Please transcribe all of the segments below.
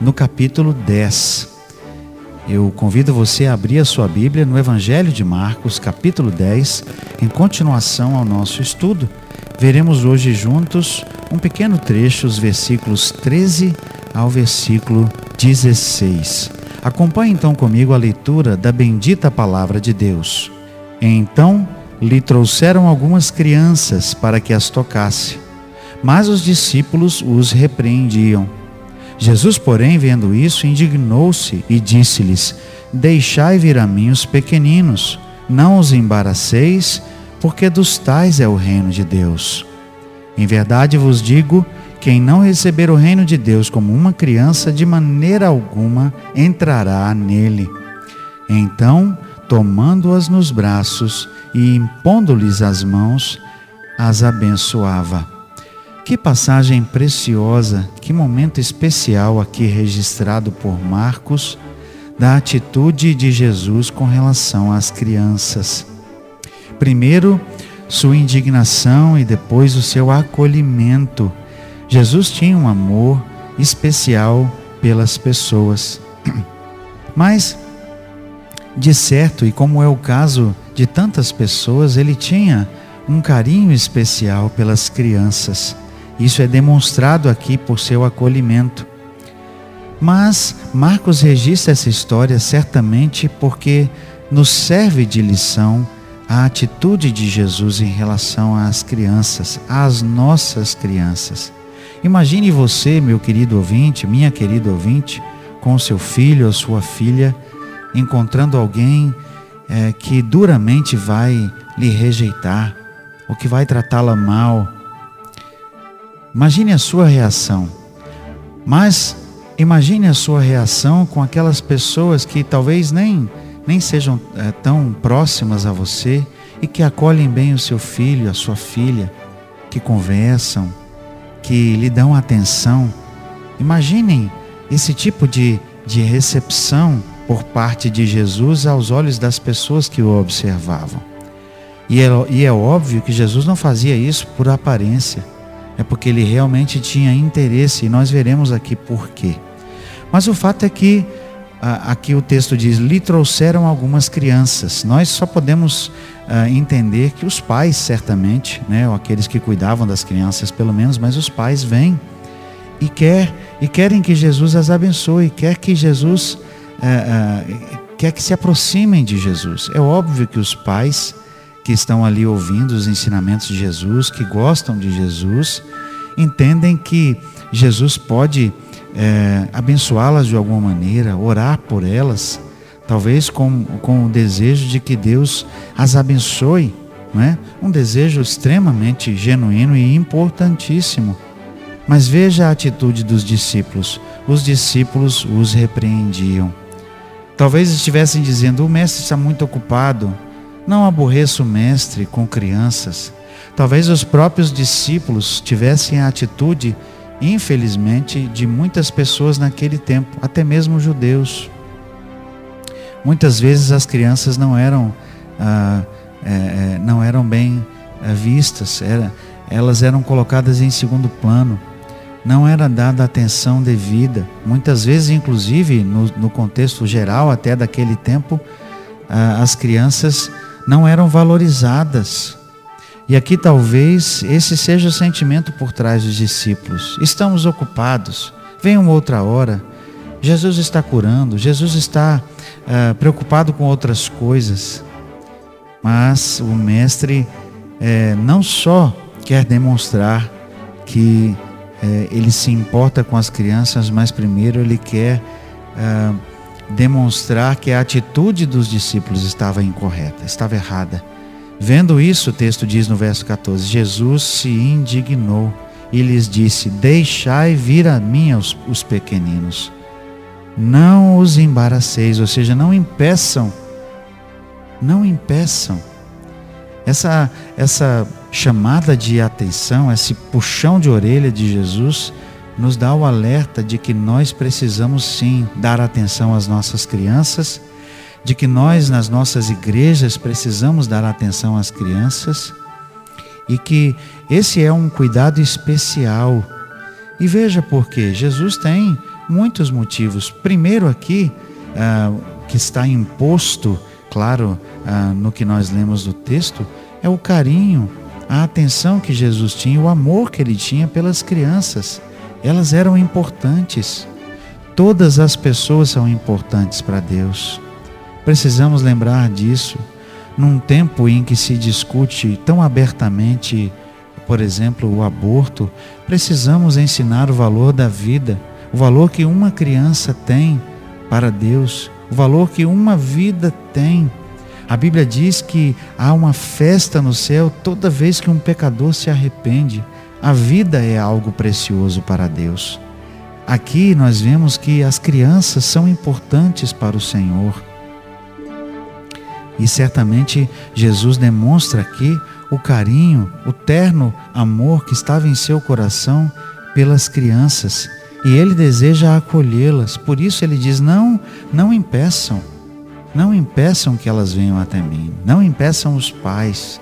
no capítulo 10. Eu convido você a abrir a sua Bíblia no Evangelho de Marcos, capítulo 10, em continuação ao nosso estudo. Veremos hoje juntos um pequeno trecho, os versículos 13 ao versículo 16. Acompanhe então comigo a leitura da bendita palavra de Deus. Então lhe trouxeram algumas crianças para que as tocasse, mas os discípulos os repreendiam. Jesus, porém, vendo isso, indignou-se e disse-lhes: Deixai vir a mim os pequeninos, não os embaraceis, porque dos tais é o reino de Deus. Em verdade vos digo: quem não receber o reino de Deus como uma criança, de maneira alguma entrará nele. Então, tomando-as nos braços e impondo-lhes as mãos, as abençoava. Que passagem preciosa, que momento especial aqui registrado por Marcos da atitude de Jesus com relação às crianças. Primeiro, sua indignação e depois o seu acolhimento. Jesus tinha um amor especial pelas pessoas. Mas, de certo, e como é o caso de tantas pessoas, ele tinha um carinho especial pelas crianças. Isso é demonstrado aqui por seu acolhimento. Mas Marcos registra essa história certamente porque nos serve de lição a atitude de Jesus em relação às crianças, às nossas crianças. Imagine você, meu querido ouvinte, minha querida ouvinte, com seu filho ou sua filha, encontrando alguém é, que duramente vai lhe rejeitar, ou que vai tratá-la mal, Imagine a sua reação. Mas imagine a sua reação com aquelas pessoas que talvez nem, nem sejam é, tão próximas a você e que acolhem bem o seu filho, a sua filha, que conversam, que lhe dão atenção. Imaginem esse tipo de, de recepção por parte de Jesus aos olhos das pessoas que o observavam. E é, e é óbvio que Jesus não fazia isso por aparência é porque ele realmente tinha interesse e nós veremos aqui por quê. Mas o fato é que aqui o texto diz: lhe trouxeram algumas crianças. Nós só podemos uh, entender que os pais, certamente, né, ou aqueles que cuidavam das crianças, pelo menos, mas os pais vêm e quer e querem que Jesus as abençoe, quer que Jesus uh, uh, quer que se aproximem de Jesus. É óbvio que os pais que estão ali ouvindo os ensinamentos de Jesus, que gostam de Jesus, entendem que Jesus pode é, abençoá-las de alguma maneira, orar por elas, talvez com, com o desejo de que Deus as abençoe, não é? um desejo extremamente genuíno e importantíssimo. Mas veja a atitude dos discípulos. Os discípulos os repreendiam. Talvez estivessem dizendo: o mestre está muito ocupado, não aborreça o mestre com crianças. Talvez os próprios discípulos tivessem a atitude, infelizmente, de muitas pessoas naquele tempo, até mesmo judeus. Muitas vezes as crianças não eram, ah, é, não eram bem é, vistas, era, elas eram colocadas em segundo plano, não era dada atenção devida. Muitas vezes, inclusive, no, no contexto geral até daquele tempo, ah, as crianças não eram valorizadas. E aqui talvez esse seja o sentimento por trás dos discípulos. Estamos ocupados, venham outra hora. Jesus está curando, Jesus está uh, preocupado com outras coisas. Mas o Mestre eh, não só quer demonstrar que eh, ele se importa com as crianças, mas primeiro ele quer uh, demonstrar que a atitude dos discípulos estava incorreta, estava errada. Vendo isso, o texto diz no verso 14: Jesus se indignou e lhes disse: Deixai vir a mim os, os pequeninos. não os embaraceis, ou seja, não impeçam, não impeçam. Essa, essa chamada de atenção, esse puxão de orelha de Jesus, nos dá o alerta de que nós precisamos sim dar atenção às nossas crianças, de que nós nas nossas igrejas precisamos dar atenção às crianças e que esse é um cuidado especial. E veja por quê. Jesus tem muitos motivos. Primeiro, aqui, ah, que está imposto, claro, ah, no que nós lemos do texto, é o carinho, a atenção que Jesus tinha, o amor que ele tinha pelas crianças. Elas eram importantes. Todas as pessoas são importantes para Deus. Precisamos lembrar disso num tempo em que se discute tão abertamente, por exemplo, o aborto. Precisamos ensinar o valor da vida, o valor que uma criança tem para Deus, o valor que uma vida tem. A Bíblia diz que há uma festa no céu toda vez que um pecador se arrepende. A vida é algo precioso para Deus. Aqui nós vemos que as crianças são importantes para o Senhor. E certamente Jesus demonstra aqui o carinho, o terno amor que estava em seu coração pelas crianças. E ele deseja acolhê-las. Por isso ele diz: Não, não impeçam. Não impeçam que elas venham até mim. Não impeçam os pais.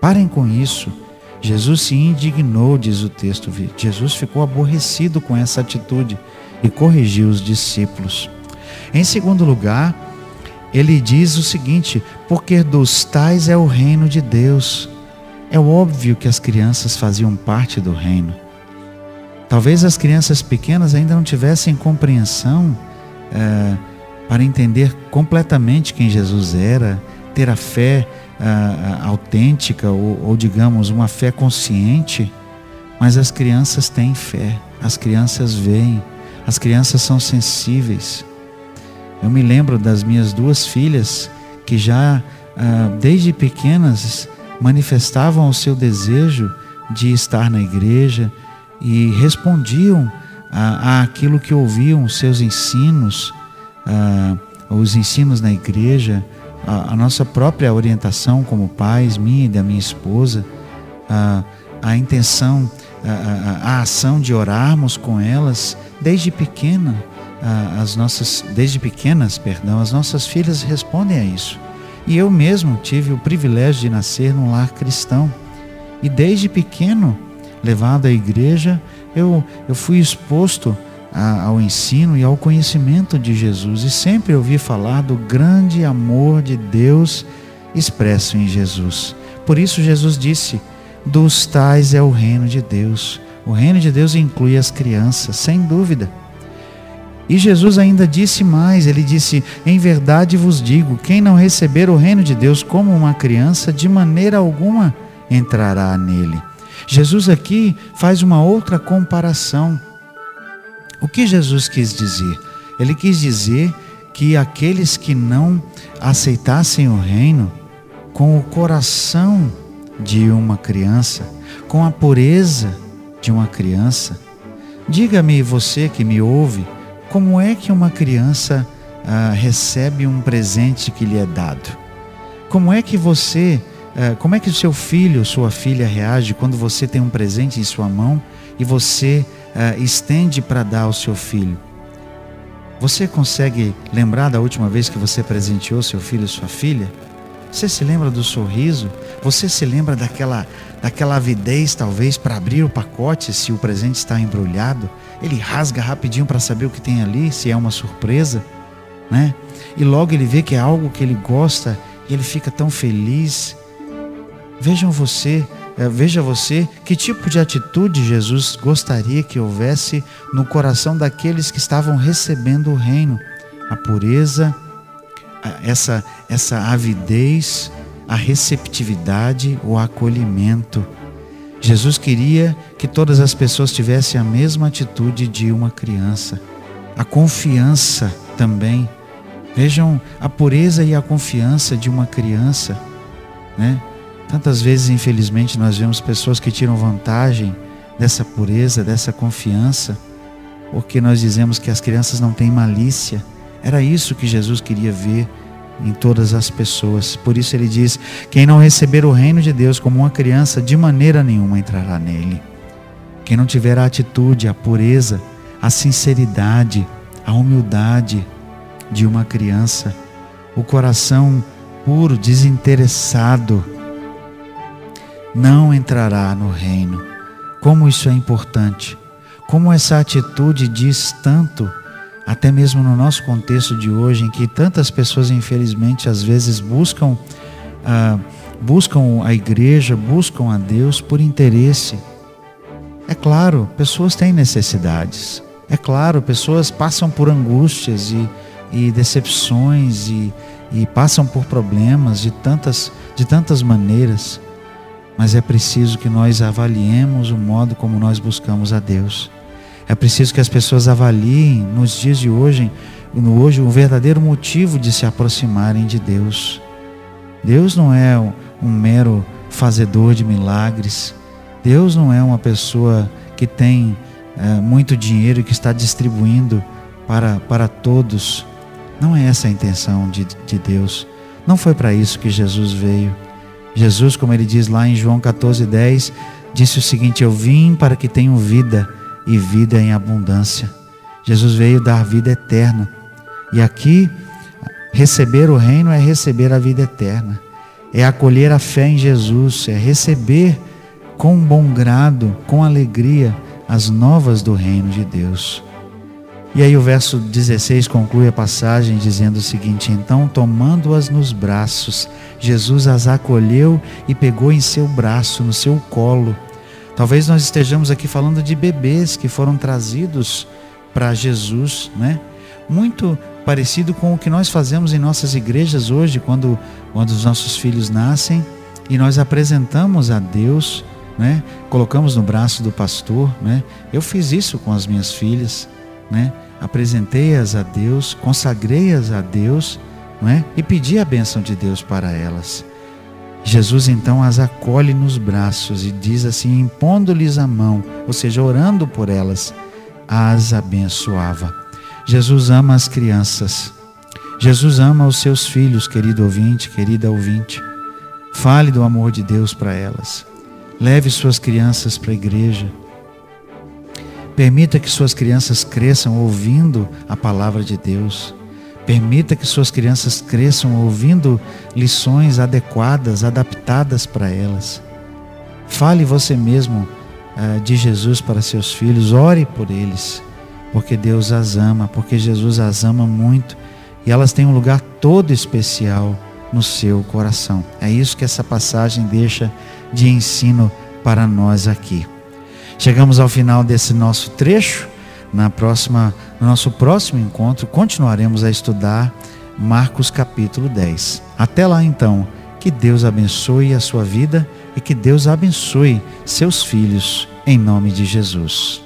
Parem com isso. Jesus se indignou, diz o texto. Jesus ficou aborrecido com essa atitude e corrigiu os discípulos. Em segundo lugar, ele diz o seguinte: porque dos tais é o reino de Deus. É óbvio que as crianças faziam parte do reino. Talvez as crianças pequenas ainda não tivessem compreensão é, para entender completamente quem Jesus era, ter a fé uh, autêntica ou, ou, digamos, uma fé consciente, mas as crianças têm fé, as crianças veem, as crianças são sensíveis. Eu me lembro das minhas duas filhas que já uh, desde pequenas manifestavam o seu desejo de estar na igreja e respondiam a, a aquilo que ouviam, os seus ensinos, os ensinos na igreja, a, a nossa própria orientação como pais, minha e da minha esposa, a, a intenção, a, a, ação de orarmos com elas desde pequena, as nossas, desde pequenas, perdão, as nossas filhas respondem a isso. E eu mesmo tive o privilégio de nascer num lar cristão. E desde pequeno, levado à igreja, eu, eu fui exposto a, ao ensino e ao conhecimento de Jesus e sempre ouvi falar do grande amor de Deus expresso em Jesus. Por isso, Jesus disse: dos tais é o reino de Deus. O reino de Deus inclui as crianças, sem dúvida. E Jesus ainda disse mais: Ele disse: Em verdade vos digo, quem não receber o reino de Deus como uma criança, de maneira alguma entrará nele. Jesus aqui faz uma outra comparação. O que Jesus quis dizer? Ele quis dizer que aqueles que não aceitassem o reino com o coração de uma criança, com a pureza de uma criança, diga-me você que me ouve, como é que uma criança ah, recebe um presente que lhe é dado? Como é que você, ah, como é que o seu filho, sua filha reage quando você tem um presente em sua mão e você uh, estende para dar ao seu filho. Você consegue lembrar da última vez que você presenteou seu filho ou sua filha? Você se lembra do sorriso? Você se lembra daquela, daquela avidez, talvez, para abrir o pacote se o presente está embrulhado? Ele rasga rapidinho para saber o que tem ali, se é uma surpresa, né? E logo ele vê que é algo que ele gosta e ele fica tão feliz. Vejam você, veja você que tipo de atitude Jesus gostaria que houvesse no coração daqueles que estavam recebendo o reino. A pureza, essa, essa avidez, a receptividade, o acolhimento. Jesus queria que todas as pessoas tivessem a mesma atitude de uma criança. A confiança também. Vejam a pureza e a confiança de uma criança, né? Tantas vezes, infelizmente, nós vemos pessoas que tiram vantagem dessa pureza, dessa confiança. porque nós dizemos que as crianças não têm malícia. Era isso que Jesus queria ver em todas as pessoas. Por isso ele diz: quem não receber o reino de Deus como uma criança, de maneira nenhuma entrará nele. Quem não tiver a atitude, a pureza, a sinceridade, a humildade de uma criança, o coração puro, desinteressado, não entrará no reino. Como isso é importante, como essa atitude diz tanto até mesmo no nosso contexto de hoje, em que tantas pessoas, infelizmente, às vezes buscam, ah, buscam a igreja, buscam a Deus por interesse. É claro, pessoas têm necessidades. É claro, pessoas passam por angústias e, e decepções e, e passam por problemas de tantas, de tantas maneiras. Mas é preciso que nós avaliemos o modo como nós buscamos a Deus. É preciso que as pessoas avaliem nos dias de hoje, no hoje, o verdadeiro motivo de se aproximarem de Deus. Deus não é um mero fazedor de milagres. Deus não é uma pessoa que tem é, muito dinheiro e que está distribuindo para, para todos. Não é essa a intenção de, de Deus. Não foi para isso que Jesus veio. Jesus, como ele diz lá em João 14,10, disse o seguinte: Eu vim para que tenham vida e vida em abundância. Jesus veio dar vida eterna. E aqui, receber o reino é receber a vida eterna, é acolher a fé em Jesus, é receber com bom grado, com alegria, as novas do reino de Deus. E aí o verso 16 conclui a passagem dizendo o seguinte: Então, tomando-as nos braços, Jesus as acolheu e pegou em seu braço, no seu colo, Talvez nós estejamos aqui falando de bebês que foram trazidos para Jesus, né? Muito parecido com o que nós fazemos em nossas igrejas hoje, quando, quando os nossos filhos nascem e nós apresentamos a Deus, né? Colocamos no braço do pastor, né? Eu fiz isso com as minhas filhas, né? Apresentei-as a Deus, consagrei-as a Deus, é? E pedi a bênção de Deus para elas. Jesus então as acolhe nos braços e diz assim, impondo-lhes a mão, ou seja, orando por elas, as abençoava. Jesus ama as crianças. Jesus ama os seus filhos, querido ouvinte, querida ouvinte. Fale do amor de Deus para elas. Leve suas crianças para a igreja. Permita que suas crianças cresçam ouvindo a palavra de Deus. Permita que suas crianças cresçam ouvindo lições adequadas, adaptadas para elas. Fale você mesmo uh, de Jesus para seus filhos, ore por eles, porque Deus as ama, porque Jesus as ama muito e elas têm um lugar todo especial no seu coração. É isso que essa passagem deixa de ensino para nós aqui. Chegamos ao final desse nosso trecho na próxima, no nosso próximo encontro, continuaremos a estudar Marcos capítulo 10. Até lá então, que Deus abençoe a sua vida e que Deus abençoe seus filhos, em nome de Jesus.